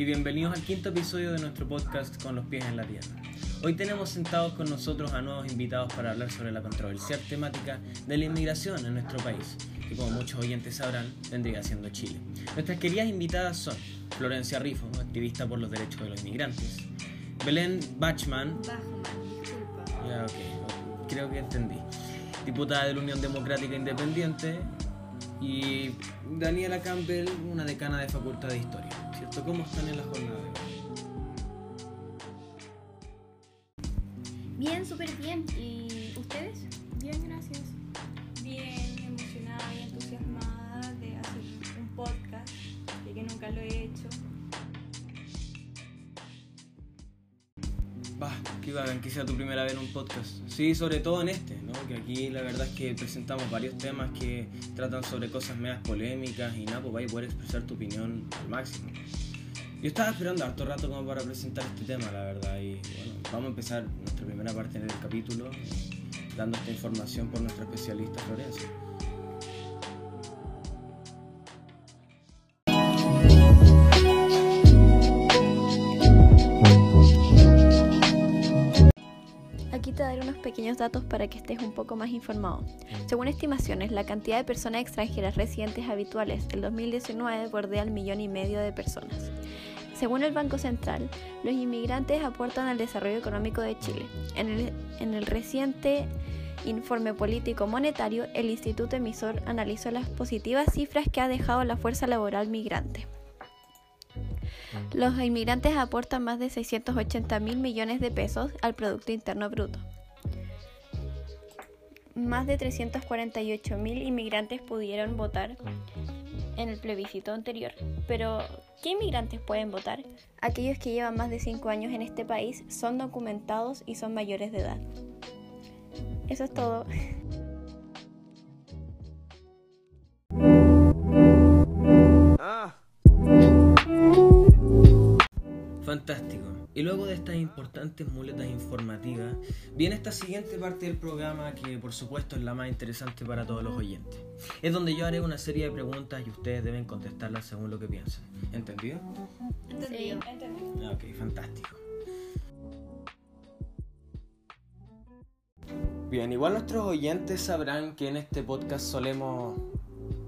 y bienvenidos al quinto episodio de nuestro podcast Con los pies en la tierra. Hoy tenemos sentados con nosotros a nuevos invitados para hablar sobre la controversial temática de la inmigración en nuestro país, que como muchos oyentes sabrán, vendría siendo Chile. Nuestras queridas invitadas son Florencia Rifo, activista por los derechos de los inmigrantes, Belén Bachman, ya, creo que entendí, diputada de la Unión Democrática Independiente, y Daniela Campbell, una decana de Facultad de Historia, ¿Cómo están en la jornada de hoy? Bien, súper bien. ¿Y ustedes? Bien, gracias. Bien, emocionada y entusiasmada de hacer un podcast, ya que nunca lo he hecho. Bah, qué bacán que sea tu primera vez en un podcast. Sí, sobre todo en este, ¿no? Que aquí la verdad es que presentamos varios temas que tratan sobre cosas medias polémicas y nada, pues vais a poder expresar tu opinión al máximo. Yo estaba esperando harto rato como para presentar este tema, la verdad, y bueno, vamos a empezar nuestra primera parte del capítulo dando esta información por nuestra especialista Florencia. Aquí te daré unos pequeños datos para que estés un poco más informado. Según estimaciones, la cantidad de personas extranjeras residentes habituales el 2019 bordea el millón y medio de personas. Según el Banco Central, los inmigrantes aportan al desarrollo económico de Chile. En el, en el reciente informe político monetario, el instituto emisor analizó las positivas cifras que ha dejado la fuerza laboral migrante. Los inmigrantes aportan más de 680 mil millones de pesos al Producto Interno Bruto. Más de 348 mil inmigrantes pudieron votar en el plebiscito anterior. Pero, ¿qué inmigrantes pueden votar? Aquellos que llevan más de 5 años en este país, son documentados y son mayores de edad. Eso es todo. Fantástico. Y luego de estas importantes muletas informativas, viene esta siguiente parte del programa que por supuesto es la más interesante para todos los oyentes. Es donde yo haré una serie de preguntas y ustedes deben contestarlas según lo que piensen. ¿Entendido? Sí. Entendí. Ah, Ok, fantástico. Bien, igual nuestros oyentes sabrán que en este podcast solemos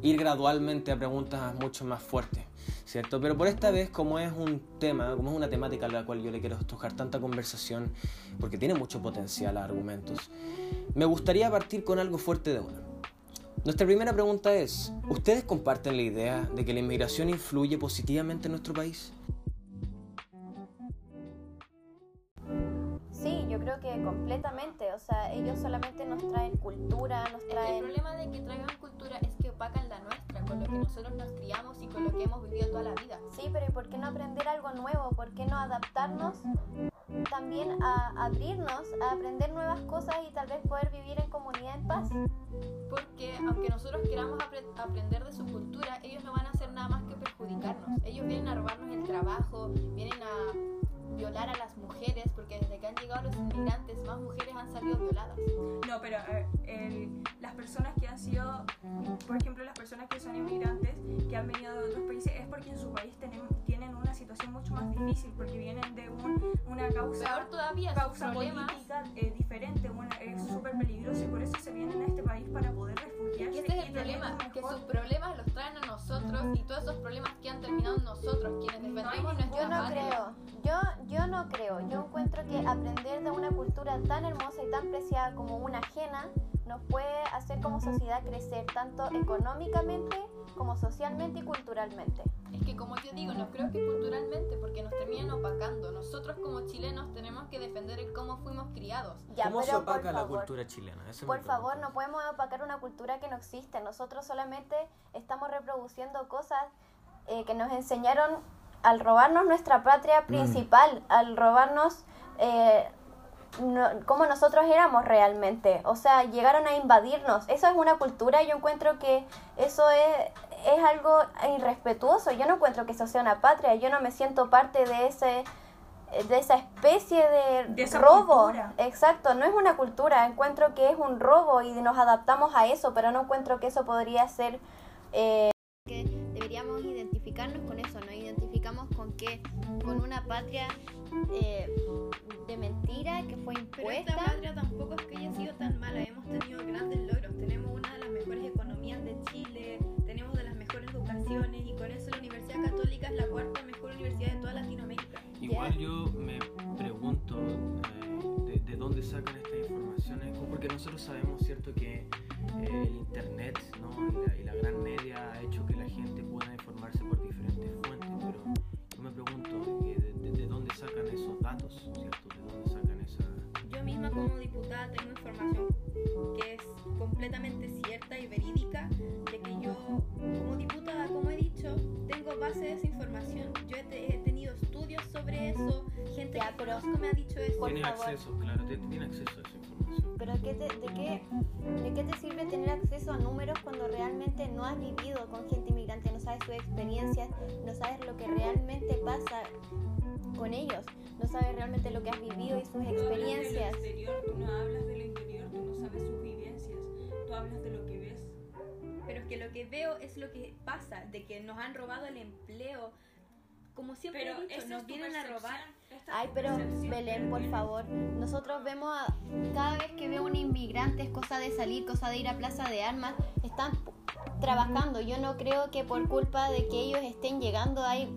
ir gradualmente a preguntas mucho más fuertes, ¿cierto? Pero por esta vez, como es un tema, como es una temática a la cual yo le quiero estrujar tanta conversación, porque tiene mucho potencial a argumentos, me gustaría partir con algo fuerte de una. Nuestra primera pregunta es, ¿ustedes comparten la idea de que la inmigración influye positivamente en nuestro país? Sí, yo creo que completamente. O sea, ellos solamente nos traen cultura, nos El traen... problema de que traigan cultura es que opacan la nuestra, con lo que nosotros nos criamos y con lo que hemos vivido toda la vida. Sí, pero ¿y por qué no aprender algo nuevo? ¿Por qué no adaptarnos también a abrirnos, a aprender nuevas cosas y tal vez poder vivir en comunidad en paz? Porque aunque nosotros queramos apre- aprender de su cultura, ellos no van a hacer nada más que perjudicarnos. Ellos vienen a robarnos el trabajo, vienen a violar a las mujeres, porque desde que han llegado los inmigrantes, más mujeres han salido violadas. No, pero ver, el- las personas que han sido, por ejemplo, las personas que son inmigrantes, que han venido de otros países, es porque en su país tienen, tienen una situación mucho más difícil, porque vienen de un- una causa, Peor todavía, causa política eh, diferente, una- es súper peligroso y por eso se vienen a este país para poder refugiarse. Y este es el tener problema, que sus problemas los traen a nosotros y todos esos problemas que han terminado nosotros, quienes defendemos nuestra Yo no patria. creo, yo, yo no creo. Yo encuentro que aprender de una cultura tan hermosa y tan preciada como una ajena nos puede hacer como sociedad crecer tanto económicamente como socialmente y culturalmente. Es que como yo digo, no creo que culturalmente, porque nos terminan opacando. Nosotros como chilenos tenemos que defender el cómo fuimos criados. Ya, ¿Cómo se opaca la favor, cultura chilena? Esa es mi Por favor, no podemos opacar una cultura que no existe. Nosotros solamente estamos reproduciendo cosas eh, que nos enseñaron al robarnos nuestra patria principal, al robarnos eh, no- cómo nosotros éramos realmente. O sea, llegaron a invadirnos. Eso es una cultura. Yo encuentro que eso es, es algo irrespetuoso. Yo no encuentro que eso sea una patria. Yo no me siento parte de ese de esa especie de, De esa robo. cultura. Exacto, no es una cultura, encuentro que es un robo y nos adaptamos a eso, pero no encuentro que eso podría ser... eh, identificarnos con eso, nos identificamos con que con una patria eh, de mentira que fue Pero esta impuesta. patria tampoco es que haya sido tan mala. Hemos tenido grandes logros. Tenemos una de las mejores economías de Chile, tenemos de las mejores educaciones y con eso la Universidad Católica es la cuarta mejor universidad de toda Latinoamérica. Igual yo me pregunto eh, de, de dónde sacan estas informaciones, porque nosotros sabemos, ¿cierto?, que eh, el Internet ¿no? y, la, y la gran media ha hecho que tiene acceso a esa información. Pero ¿qué te- de, qué, ¿de qué te sirve tener acceso a números cuando realmente no has vivido con gente inmigrante, no sabes sus experiencias, no sabes lo que realmente pasa con ellos, no sabes realmente lo que has vivido y sus Tú hablas de lo experiencias? exterior, tú no hablas de lo interior, tú no sabes sus vivencias, tú hablas de lo que ves. Pero es que lo que veo es lo que pasa, de que nos han robado el empleo. Como siempre Pero he dicho, nos vienen a robar. Ay, pero Belén, por favor, nosotros vemos a, cada vez que veo un inmigrante es cosa de salir, cosa de ir a Plaza de Armas, están trabajando. Yo no creo que por culpa de que ellos estén llegando hay,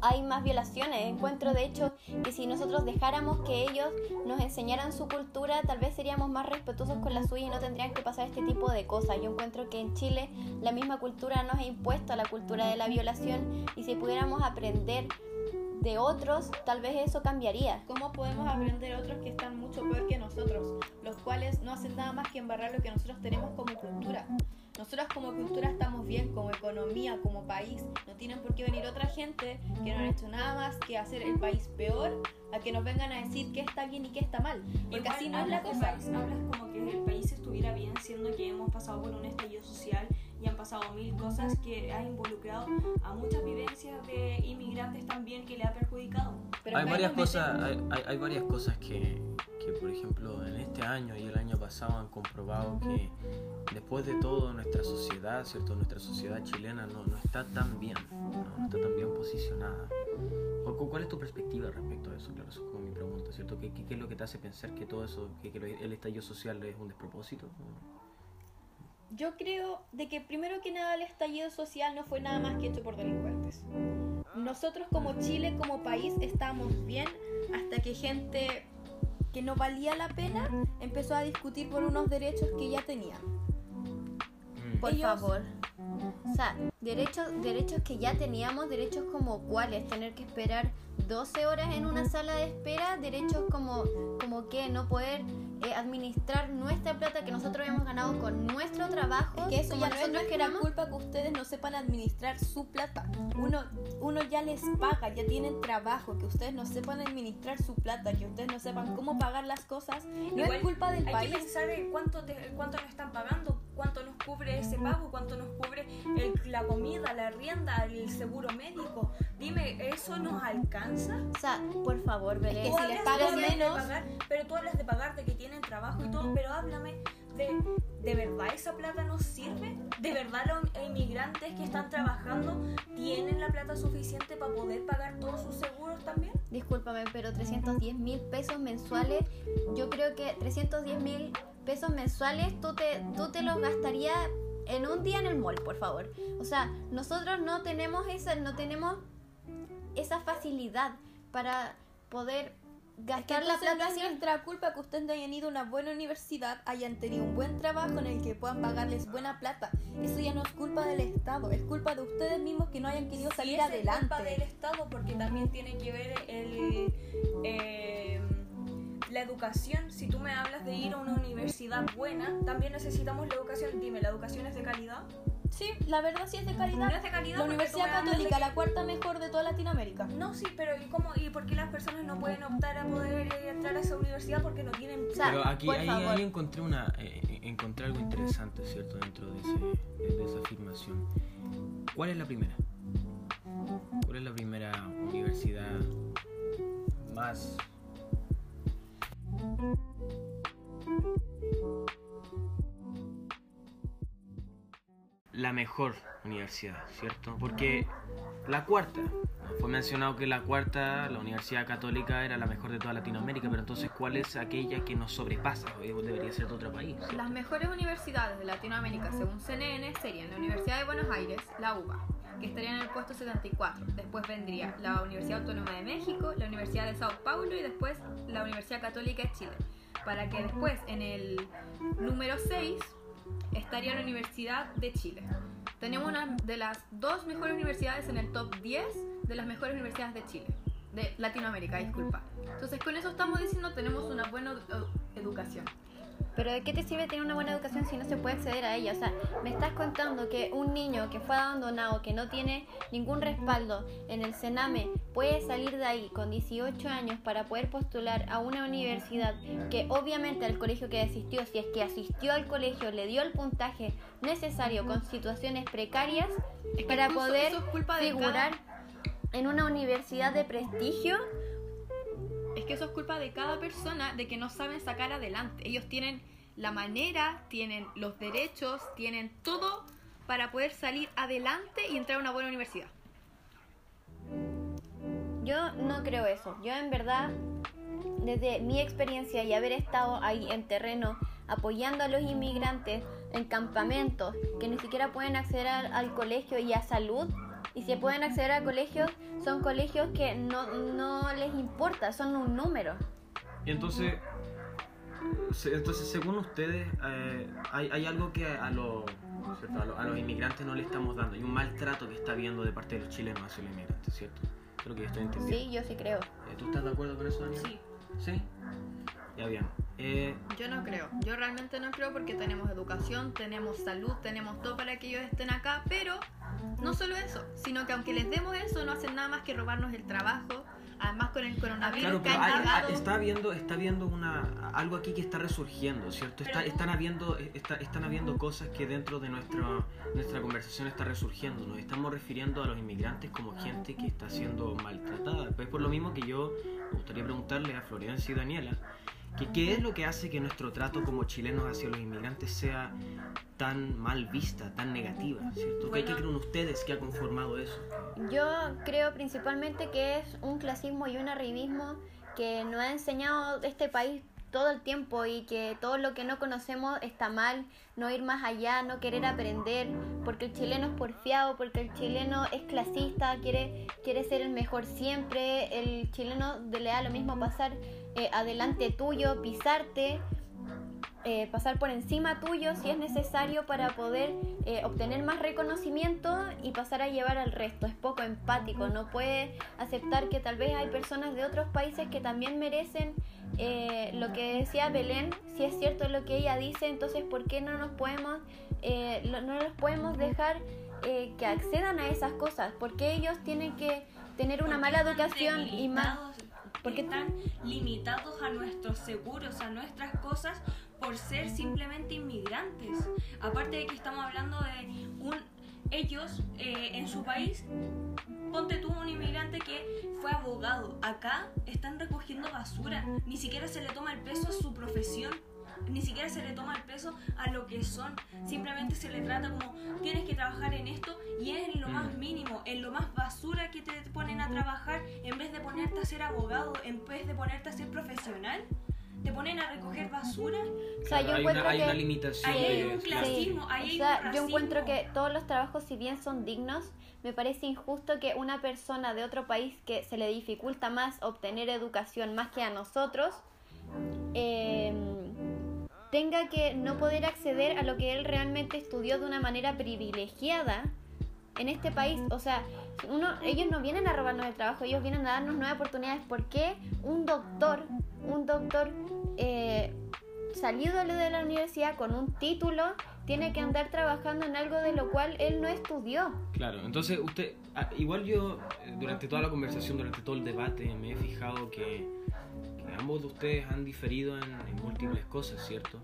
hay más violaciones. Encuentro de hecho que si nosotros dejáramos que ellos nos enseñaran su cultura, tal vez seríamos más respetuosos con la suya y no tendrían que pasar este tipo de cosas. Yo encuentro que en Chile la misma cultura nos ha impuesto la cultura de la violación y si pudiéramos aprender de otros, tal vez eso cambiaría. ¿Cómo podemos aprender otros que están mucho peor que nosotros? Los cuales no hacen nada más que embarrar lo que nosotros tenemos como cultura. Nosotros como cultura estamos bien, como economía, como país. No tienen por qué venir otra gente que no han hecho nada más que hacer el país peor a que nos vengan a decir qué está bien y qué está mal. Porque Igual así no es la cosa. país, hablas como que el país estuviera bien, siendo que hemos pasado por un estallido social y han pasado mil cosas que ha involucrado a muchas vivencias de inmigrantes también que le ha perjudicado. Pero hay varias cosas, hay, hay- hay varias cosas que, que, por ejemplo, en este año y el año pasado han comprobado que después de todo nuestra sociedad, ¿cierto? Nuestra sociedad chilena no, no está tan bien, no, no está tan bien posicionada. ¿Cu- cu- ¿Cuál es tu perspectiva respecto a eso? Claro, eso es como mi pregunta, ¿cierto? ¿Qué, qué, qué es lo que te hace pensar que todo eso, que, que el estallido social es un despropósito? Yo creo de que primero que nada el estallido social no fue nada más que hecho por delincuentes. Nosotros como Chile, como país, estábamos bien hasta que gente que no valía la pena empezó a discutir por unos derechos que ya tenían. Mm. Por Ellos- favor. O sea, derechos, derechos que ya teníamos, derechos como cuáles, tener que esperar 12 horas en una sala de espera, derechos como, como que no poder eh, administrar nuestra plata que nosotros hemos ganado con nuestro trabajo. Es que eso ya no es nosotros nuestra queramos. culpa que ustedes no sepan administrar su plata. Uno, uno ya les paga, ya tienen trabajo, que ustedes no sepan administrar su plata, que ustedes no sepan cómo pagar las cosas. No Igual es culpa del Hay país. que pensar en cuánto, te- cuánto nos están pagando, cuánto nos cubre ese pago, cuánto nos cubre el- la comida, la rienda, el seguro médico. Dime, ¿eso nos alcanza? O sea, por favor, Belén. que Tú si les pagan menos- pagar, pero tú hablas de pagar, de que tienen trabajo y todo, pero háblame de, ¿de verdad esa plata nos sirve? ¿De verdad los inmigrantes que están trabajando tienen la plata suficiente para poder pagar todos sus seguros también? Discúlpame, pero 310 mil pesos mensuales, yo creo que 310 mil pesos mensuales tú te, tú te los gastarías en un día en el mall, por favor. O sea, nosotros no tenemos esa, no tenemos esa facilidad para poder Que gastar la entonces no plata es así. nuestra culpa que ustedes hayan ido a una buena universidad, hayan tenido un buen trabajo en el que puedan pagarles buena plata. Eso ya no es culpa del Estado, es culpa de ustedes mismos que no hayan querido Sí, salir es culpa del adelante. Estado porque también tiene que ver el, eh, la educación. Si tú me hablas de ir a una universidad buena, también necesitamos la educación. Dime, ¿la educación es de calidad? Sí, la verdad sí es de calidad. No es de calidad La Universidad Católica, la cuarta mejor de toda Latinoamérica. No, sí, pero ¿y cómo? ¿Y por qué las personas no pueden optar a poder eh, entrar a esa universidad porque no tienen O sea, Pero aquí por ahí, favor. ahí encontré una eh, encontré algo interesante, ¿cierto? Dentro de, ese, de, de esa afirmación. ¿Cuál es la primera? ¿Cuál es la primera universidad más la mejor universidad, ¿cierto? Porque la cuarta, fue mencionado que la cuarta, la Universidad Católica, era la mejor de toda Latinoamérica, pero entonces, ¿cuál es aquella que nos sobrepasa? O Debería ser de otro país. ¿cierto? Las mejores universidades de Latinoamérica, según CNN, serían la Universidad de Buenos Aires, la UBA, que estaría en el puesto 74. Después vendría la Universidad Autónoma de México, la Universidad de Sao Paulo y después la Universidad Católica de Chile. Para que después, en el número 6, estaría la Universidad de Chile. Tenemos una de las dos mejores universidades en el top 10 de las mejores universidades de Chile. De Latinoamérica, disculpa. Entonces, con eso estamos diciendo tenemos una buena edu- educación. Pero ¿de qué te sirve tener una buena educación si no se puede acceder a ella? O sea, me estás contando que un niño que fue abandonado, que no tiene ningún respaldo en el Sename, puede salir de ahí con 18 años para poder postular a una universidad que obviamente al colegio que asistió, si es que asistió al colegio, le dio el puntaje necesario con situaciones precarias Es que para poder eso es culpa de figurar cada- en una universidad de prestigio. Que eso es culpa de cada persona de que no saben sacar adelante. Ellos tienen la manera, tienen los derechos, tienen todo para poder salir adelante y entrar a una buena universidad. Yo no creo eso. Yo en verdad, desde mi experiencia y haber estado ahí en terreno apoyando a los inmigrantes en campamentos que ni siquiera pueden acceder al, al colegio y a salud, y si pueden acceder al colegio, son colegios que no, no les importa, son un número. Y entonces, entonces según ustedes, eh, hay, hay algo que a, los, ¿cierto? a, lo- a los inmigrantes no le estamos dando. Hay un maltrato que está habiendo de parte de los chilenos hacia los inmigrantes, ¿cierto? Creo que yo estoy entendiendo. Sí, yo sí creo. ¿Tú estás de acuerdo con eso, Daniel? Sí, ¿Sí? Ya bien. Eh, yo no creo. Yo realmente no creo porque tenemos educación, tenemos salud, tenemos todo para que ellos estén acá, pero no solo eso, sino que aunque les demos eso, no hacen nada más que robarnos el trabajo. Además con el coronavirus Claro, que hay- hay- está habiendo, está habiendo una, algo aquí que está resurgiendo, ¿cierto? Está- están, habiendo, está- están habiendo cosas que dentro de nuestra, nuestra conversación está resurgiendo. Nos estamos refiriendo a los inmigrantes como gente que está siendo maltratada. Pues por lo mismo que yo me gustaría preguntarle a Florencia y Daniela, que qué es lo que hace que nuestro trato como chilenos hacia los inmigrantes sea tan mal vista, tan negativa, ¿cierto? ¿Qué, qué Bueno. creen ustedes que ha conformado eso? Yo creo principalmente que es un clasismo y un arribismo que nos ha enseñado este país todo el tiempo y que todo lo que no conocemos está mal, no ir más allá, no querer aprender, porque el chileno es porfiado, porque el chileno es clasista, quiere, quiere ser el mejor siempre, el chileno le da lo mismo pasar eh, adelante tuyo, pisarte, eh, pasar por encima tuyo si es necesario para poder eh, obtener más reconocimiento y pasar a llevar al resto. Es poco empático, no puede aceptar que tal vez hay personas de otros países que también merecen eh, lo que decía Belén, si es cierto lo que ella dice, entonces ¿por qué no nos podemos, eh, no los podemos dejar eh, que accedan a esas cosas? Porque ellos tienen que tener una ¿Por qué mala educación y más... porque- están limitados a nuestros seguros, a nuestras cosas por ser simplemente inmigrantes. Aparte de que estamos hablando de un ellos eh, en su país, ponte tú un inmigrante que fue abogado. Acá están recogiendo basura. Ni siquiera se le toma el peso a su profesión. Ni siquiera se le toma el peso a lo que son. Simplemente se le trata como tienes que trabajar en esto y es en lo más Mm. mínimo, en lo más basura que te ponen a trabajar en vez de ponerte a ser abogado, en vez de ponerte a ser profesional. Te ponen a recoger basura. O sea, yo hay, encuentro una, hay que... una limitación. Ahí hay de- un clasismo, ahí hay o sea, un yo encuentro que todos los trabajos, si bien son dignos, me parece injusto que una persona de otro país que se le dificulta más obtener educación más que a nosotros, eh, tenga que no poder acceder a lo que él realmente estudió de una manera privilegiada en este país. O sea, uno, ellos no vienen a robarnos el trabajo, ellos vienen a darnos nuevas oportunidades. ¿Por qué un doctor, un doctor eh, salido de la universidad con un título, tiene que andar trabajando en algo de lo cual él no estudió? Claro, entonces usted, ah, igual yo eh, durante toda la conversación, durante todo el debate, me he fijado que, que ambos de ustedes han diferido en, en múltiples cosas, ¿cierto?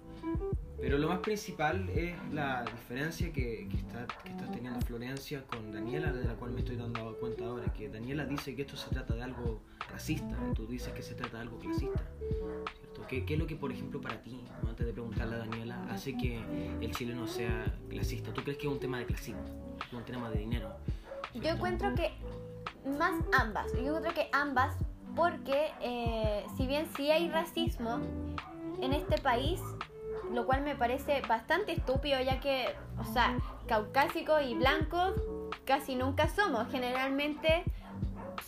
Pero lo más principal es la diferencia que, que está, que está teniendo Florencia con Daniela, de la cual me estoy dando cuenta ahora, que Daniela dice que esto se trata de algo racista, tú dices que se trata de algo clasista, ¿cierto? ¿Qué, qué es lo que, por ejemplo, para ti, antes de preguntarle a Daniela, hace que el chileno sea clasista? ¿Tú crees que es un tema de clasismo? ¿Es un tema de dinero? Yo encuentro que más ambas. Yo creo que ambas porque eh, si bien sí hay racismo en este país, lo cual me parece bastante estúpido ya que, o sea, caucásicos y blancos casi nunca somos. Generalmente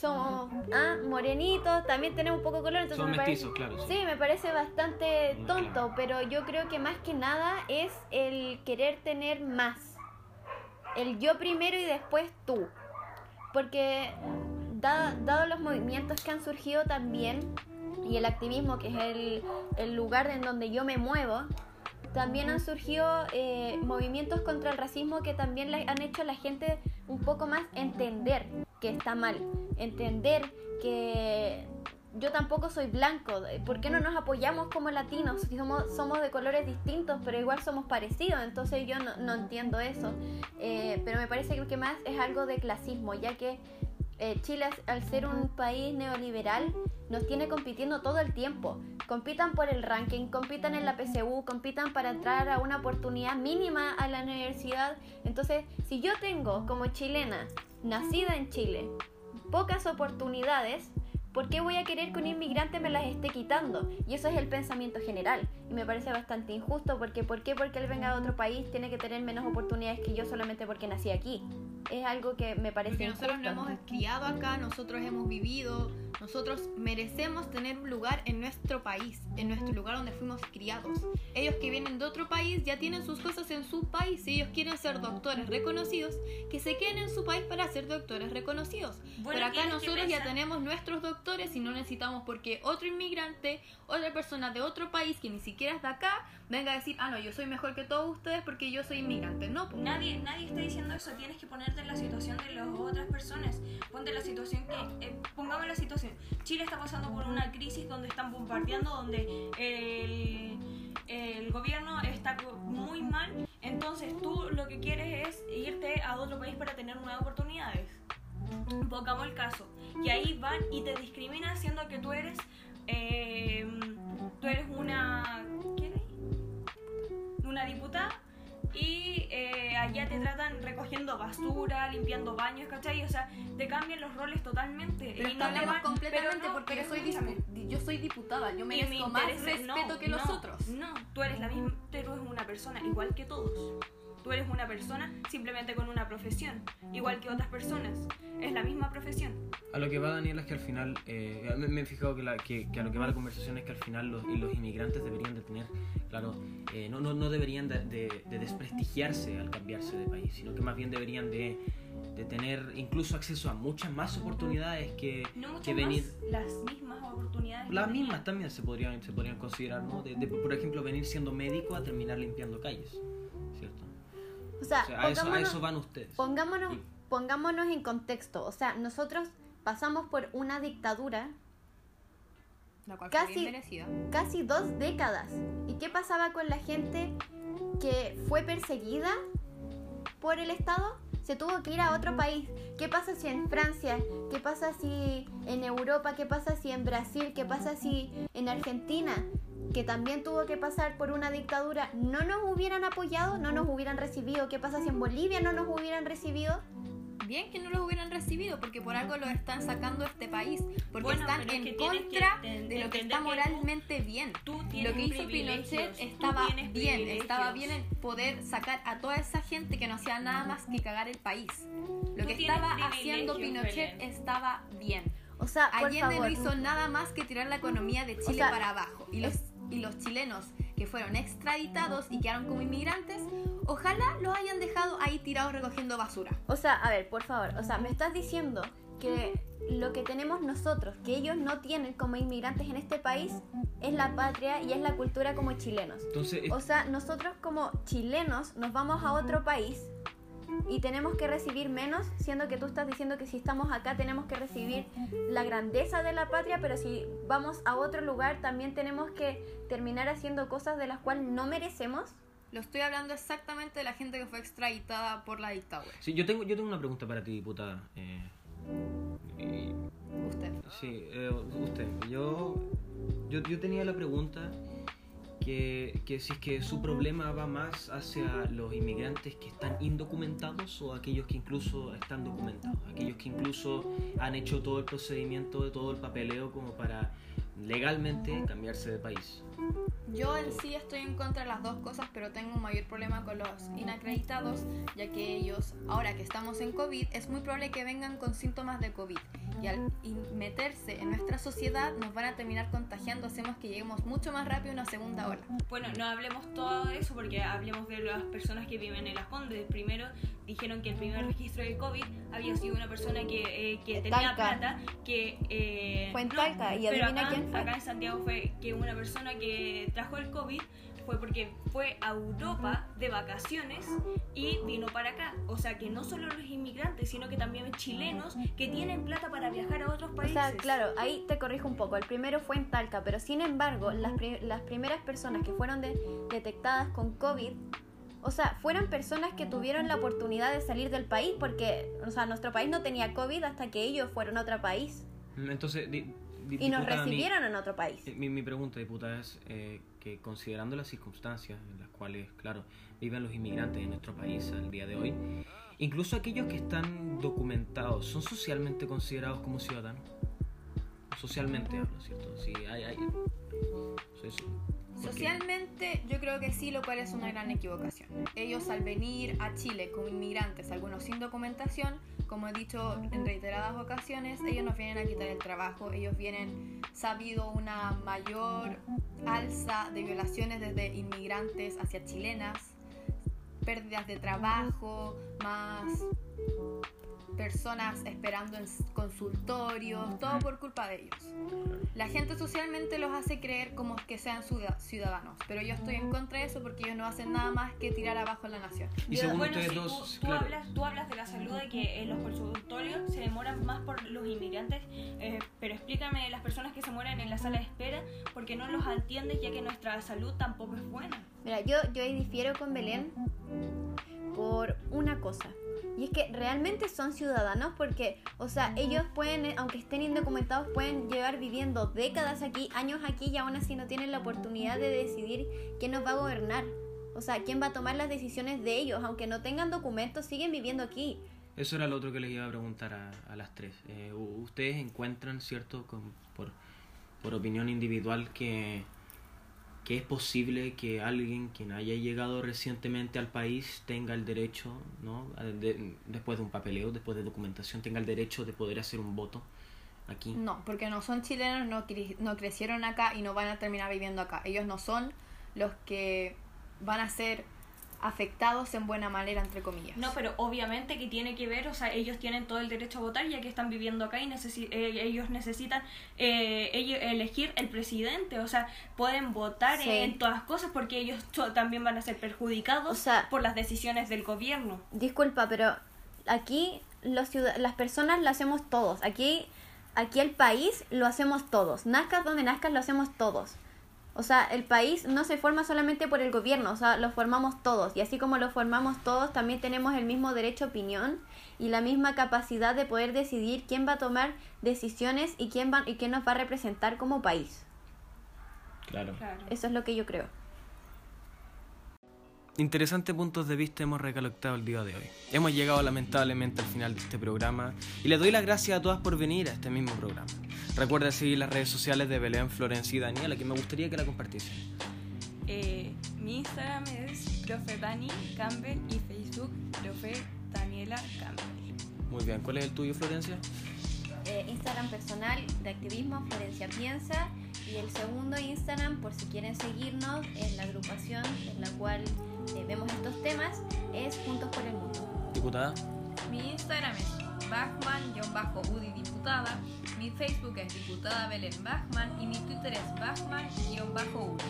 somos ah, morenitos, también tenemos un poco de color. Entonces Son me parece- mestizos, claro. sí. Sí, me parece bastante tonto, claro. pero yo creo que más que nada es el querer tener más. El yo primero y después tú. Porque da- dado los movimientos que han surgido también y el activismo, que es el, lugar en donde yo me muevo, también han surgido eh, movimientos contra el racismo que también le han hecho a la gente un poco más entender que está mal, entender que yo tampoco soy blanco, ¿por qué no nos apoyamos como latinos? Somos, somos de colores distintos, pero igual somos parecidos, entonces yo no, entiendo eso. Eh, pero me parece que más es algo de clasismo, ya que eh, Chile, al ser un país neoliberal, nos tiene compitiendo todo el tiempo. Compitan por el ranking, compitan en la PSU, compitan para entrar a una oportunidad mínima a la universidad. Entonces, si yo tengo como chilena, nacida en Chile, pocas oportunidades, ¿por qué voy a querer que un inmigrante me las esté quitando? Y eso es el pensamiento general. Y me parece bastante injusto porque ¿por qué porque él venga de otro país tiene que tener menos oportunidades que yo solamente porque nací aquí? Es algo que me parece Porque nosotros nos hemos criado acá, nosotros hemos vivido, nosotros merecemos tener un lugar en nuestro país, en nuestro lugar donde fuimos criados. Ellos que vienen de otro país ya tienen sus cosas en su país. Si ellos quieren ser doctores reconocidos, que se queden en su país para ser doctores reconocidos. Bueno, Pero acá nosotros ya tenemos nuestros doctores y no necesitamos porque otro inmigrante, otra persona de otro país que ni siquiera es de acá, venga a decir, ah, no, yo soy mejor que todos ustedes porque yo soy inmigrante. No, pues. Nadie, nadie está diciendo eso, tienes que ponerte en la situación de las otras personas. Ponte la situación que, eh, pongamos la situación. Chile está pasando por una crisis donde están bombardeando, donde el, gobierno está muy mal. Entonces tú lo que quieres es irte a otro país para tener nuevas oportunidades. Pongamos el caso. Y ahí van y te discriminan siendo que tú eres, eh, tú eres una, ¿qué eres? Una diputada y eh, allá te tratan recogiendo basura, limpiando baños, ¿cachai? O sea, te cambian los roles totalmente. Pero y no hablamos van- completamente pero no, porque yo soy, yo soy diputada, yo Y me merezco más respeto no, que los no, otros. No, tú eres la misma, tú eres una persona igual que todos. Tú eres una persona simplemente con una profesión, igual que otras personas. Es la misma profesión. A lo que va Daniel es que al final, eh, me, me he fijado que, la- que- que a lo que va la conversación es que al final los, los inmigrantes deberían de tener, claro, eh, no, no, no deberían de, de- de desprestigiarse al cambiarse de país, sino que más bien deberían de, de tener incluso acceso a muchas más oportunidades que, No que más venir... las mismas oportunidades. Las mismas también se podrían, se podrían considerar, ¿no? De, de, por ejemplo, venir siendo médico a terminar limpiando calles. O sea, O sea, a, eso, a pongámonos- eso van ustedes. Pongámonos, Y- pongámonos en contexto. O sea, nosotros pasamos por una dictadura La cual Casi- fue bien merecida. casi dos décadas. ¿Y qué pasaba con la gente que fue perseguida por el Estado? Se tuvo que ir a otro país. ¿Qué pasa si en Francia? ¿Qué pasa si en Europa? ¿Qué pasa si en Brasil? ¿Qué pasa si en Argentina? Que también tuvo que pasar por una dictadura. ¿No nos hubieran apoyado? ¿No nos hubieran recibido? ¿Qué pasa si en Bolivia no nos hubieran recibido? Bien que no los hubieran recibido, porque por algo los están sacando de este país, porque Bueno, están es en que tienes que contra de lo que está que moralmente bien. Tú Lo que hizo Pinochet estaba bien, estaba bien en poder sacar a toda esa gente que no hacía nada más que cagar el país. Lo Tú que estaba haciendo Pinochet Belén. estaba bien. O sea, por Allende favor. no hizo nada más que tirar la economía de Chile sea, para abajo. Y los, y los chilenos que fueron extraditados y quedaron como inmigrantes, ojalá los hayan dejado ahí tirados recogiendo basura. O sea, a ver, por favor, o sea, me estás diciendo que lo que tenemos nosotros, que ellos no tienen como inmigrantes en este país, es la patria y es la cultura como chilenos. Entonces, O sea, nosotros como chilenos nos vamos a otro país y tenemos que recibir menos, siendo que tú estás diciendo que si estamos acá tenemos que recibir la grandeza de la patria, pero si vamos a otro lugar también tenemos que terminar haciendo cosas de las cuales no merecemos. Lo estoy hablando exactamente de la gente que fue extraditada por la dictadura. sí, yo, tengo, yo tengo una pregunta para ti, diputada. Eh, y- Usted. Sí, eh, usted. Yo, yo, yo tenía la pregunta que, que si es que su problema va más hacia los inmigrantes que están indocumentados o aquellos que incluso están documentados, aquellos que incluso han hecho todo el procedimiento de todo el papeleo como para legalmente cambiarse de país. Yo en sí estoy en contra de las dos cosas, pero tengo un mayor problema con los inacreditados, ya que ellos, ahora que estamos en COVID, es muy probable que vengan con síntomas de COVID. Y al meterse en nuestra sociedad nos van a terminar contagiando, hacemos que lleguemos mucho más rápido a una segunda ola. Bueno, no hablemos todo de eso porque hablemos de las personas que viven en Las Condes. Primero dijeron que el primer registro de COVID había sido una persona que, eh, que tenía plata, que... eh, Fue en no, Talca, y pero adivina acá, quién fue. acá en Santiago fue que una persona que trajo el COVID fue porque fue a Europa de vacaciones y vino para acá. O sea, que no solo los inmigrantes, sino que también chilenos que tienen plata para viajar a otros O países. sea, claro, ahí te corrijo un poco. El primero fue en Talca, pero sin embargo, las, pri- las primeras personas que fueron de- detectadas con COVID, o sea, fueron personas que tuvieron la oportunidad de salir del país porque, o sea, nuestro país no tenía COVID hasta que ellos fueron a otro país Entonces, y nos mi- recibieron en otro país. Mi, mi pregunta, diputada, es eh, que considerando las circunstancias en las cuales, claro, viven los inmigrantes en nuestro país al día de hoy, incluso aquellos que están documentados, ¿son socialmente considerados como ciudadanos? Socialmente hablo, ¿cierto? Sí, hay... hay. Socialmente yo creo que sí, lo cual es una gran equivocación. Ellos al venir a Chile como inmigrantes, algunos sin documentación, como he dicho en reiteradas ocasiones, ellos nos vienen a quitar el trabajo, ellos vienen sabido una mayor alza de violaciones desde inmigrantes hacia chilenas, pérdidas de trabajo, más personas esperando en consultorios, todo por culpa de ellos. La gente socialmente los hace creer como que sean ciuda- ciudadanos, pero yo estoy en contra de eso porque ellos no hacen nada más que tirar abajo la nación. Y según bueno, ustedes sí, dos, tú, tú claro, hablas, tú hablas de la salud, de que en los consultorios se demoran más por los inmigrantes, eh, pero explícame las personas que se mueren en la sala de espera, porque no los atiendes ya que nuestra salud tampoco es buena. Mira, yo, yo ahí difiero con Belén por una cosa. Y es que realmente son ciudadanos porque, o sea, ellos pueden, aunque estén indocumentados, pueden llevar viviendo décadas aquí, años aquí y aún así no tienen la oportunidad de decidir quién nos va a gobernar. O sea, quién va a tomar las decisiones de ellos, aunque no tengan documentos, siguen viviendo aquí. Eso era lo otro que les iba a preguntar a, a las tres. Eh, ¿Ustedes encuentran, cierto, con- por, por opinión individual, que, que es posible que alguien quien haya llegado recientemente al país tenga el derecho, ¿no? De- después de un papeleo, después de documentación, tenga el derecho de poder hacer un voto aquí? No, porque no son chilenos, no, cre- no crecieron acá y no van a terminar viviendo acá. Ellos no son los que van a ser afectados en buena manera, entre comillas. No, pero obviamente que tiene que ver, o sea, ellos tienen todo el derecho a votar ya que están viviendo acá y necesi- eh, ellos necesitan eh, ellos elegir el presidente, o sea, pueden votar Sí. en todas cosas porque ellos también van a ser perjudicados O sea- por las decisiones del gobierno. Disculpa, pero aquí los ciudad- las personas lo hacemos todos. Aquí, aquí el país lo hacemos todos. Nazcas donde nazcas lo hacemos todos. O sea, el país no se forma solamente por el gobierno, o sea, lo formamos todos. Y así como lo formamos todos, también tenemos el mismo derecho a opinión y la misma capacidad de poder decidir quién va a tomar decisiones y quién, va, y quién nos va a representar como país. Claro. Claro. Eso es lo que yo creo. Interesantes puntos de vista hemos recolectado el día de hoy. Hemos llegado lamentablemente al final de este programa y les doy las gracias a todas por venir a este mismo programa. Recuerda seguir las redes sociales de Belén, Florencia y Daniela, que me gustaría que la compartiesen. Eh, mi Instagram es profe Dani Campbell y Facebook profe Daniela Campbell. Muy bien, ¿cuál es el tuyo, Florencia? eh, Instagram personal de activismo Florencia Piensa y el segundo Instagram por si quieren seguirnos en la agrupación en la cual eh, vemos estos temas es Juntos por el Mundo. Diputada. Mi Instagram es Bachman-Udi Diputada, mi Facebook es Diputada Belén Bachman y mi Twitter es Bachman-Udi.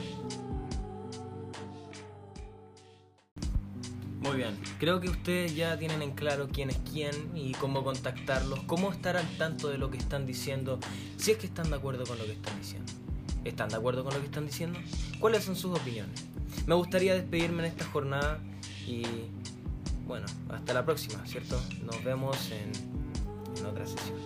Muy bien, creo que ustedes ya tienen en claro quién es quién y cómo contactarlos, cómo estar al tanto de lo que están diciendo, si es que están de acuerdo con lo que están diciendo. ¿Están de acuerdo con lo que están diciendo? ¿Cuáles son sus opiniones? Me gustaría despedirme en esta jornada y bueno, hasta la próxima, ¿cierto? Nos vemos en, otra sesión.